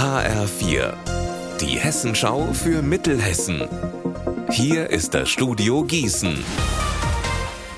HR4, die Hessenschau für Mittelhessen. Hier ist das Studio Gießen.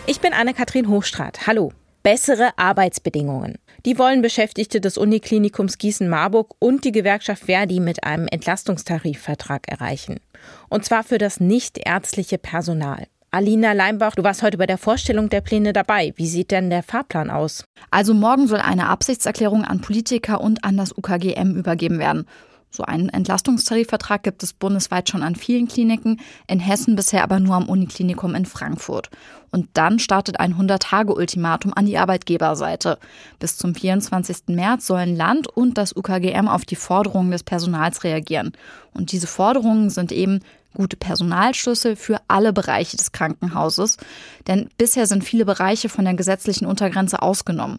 Ich bin Anne-Kathrin Hochstrat. Hallo. Bessere Arbeitsbedingungen. Die wollen Beschäftigte des Uniklinikums Gießen-Marburg und die Gewerkschaft Verdi mit einem Entlastungstarifvertrag erreichen. Und zwar für das nichtärztliche Personal. Alina Leimbach, du warst heute bei der Vorstellung der Pläne dabei. Wie sieht denn der Fahrplan aus? Also morgen soll eine Absichtserklärung an Politiker und an das UKGM übergeben werden. So einen Entlastungstarifvertrag gibt es bundesweit schon an vielen Kliniken, in Hessen bisher aber nur am Uniklinikum in Frankfurt. Und dann startet ein 100-Tage-Ultimatum an die Arbeitgeberseite. Bis zum 24. März sollen Land und das UKGM auf die Forderungen des Personals reagieren. Und diese Forderungen sind eben gute Personalschlüssel für alle Bereiche des Krankenhauses, denn bisher sind viele Bereiche von der gesetzlichen Untergrenze ausgenommen.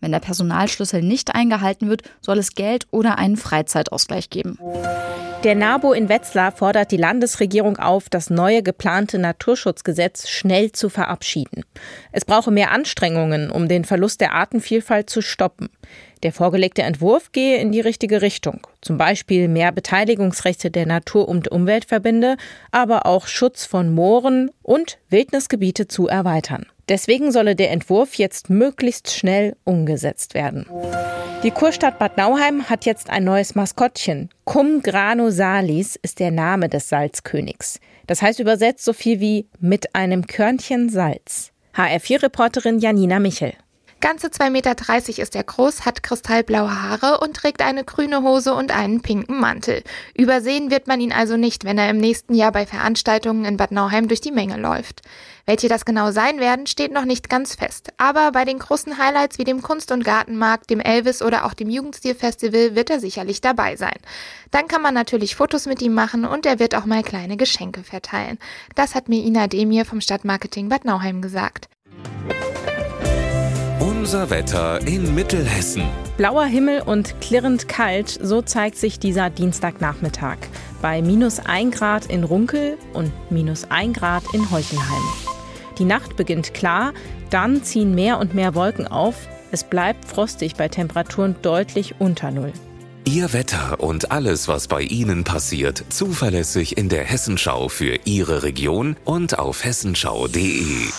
Wenn der Personalschlüssel nicht eingehalten wird, soll es Geld oder einen Freizeitausgleich geben. Der NABO in Wetzlar fordert die Landesregierung auf, das neue geplante Naturschutzgesetz schnell zu verabschieden. Es brauche mehr Anstrengungen, um den Verlust der Artenvielfalt zu stoppen. Der vorgelegte Entwurf gehe in die richtige Richtung. Zum Beispiel mehr Beteiligungsrechte der Natur- und Umweltverbände, aber auch Schutz von Mooren und Wildnisgebiete zu erweitern. Deswegen solle der Entwurf jetzt möglichst schnell umgesetzt werden. Die Kurstadt Bad Nauheim hat jetzt ein neues Maskottchen. Cum grano salis ist der Name des Salzkönigs. Das heißt übersetzt so viel wie mit einem Körnchen Salz. HR4-Reporterin Janina Michel. Ganze 2,30 Meter ist er groß, hat kristallblaue Haare und trägt eine grüne Hose und einen pinken Mantel. Übersehen wird man ihn also nicht, wenn er im nächsten Jahr bei Veranstaltungen in Bad Nauheim durch die Menge läuft. Welche das genau sein werden, steht noch nicht ganz fest. Aber bei den großen Highlights wie dem Kunst- und Gartenmarkt, dem Elvis oder auch dem Jugendstilfestival wird er sicherlich dabei sein. Dann kann man natürlich Fotos mit ihm machen und er wird auch mal kleine Geschenke verteilen. Das hat mir Ina Demir vom Stadtmarketing Bad Nauheim gesagt. Unser Wetter in Mittelhessen. Blauer Himmel und klirrend kalt, so zeigt sich dieser Dienstagnachmittag. Bei minus 1 Grad in Runkel und minus 1 Grad in Heuchelheim. Die Nacht beginnt klar, dann ziehen mehr und mehr Wolken auf. Es bleibt frostig bei Temperaturen deutlich unter Null. Ihr Wetter und alles, was bei Ihnen passiert, zuverlässig in der Hessenschau für Ihre Region und auf hessenschau.de.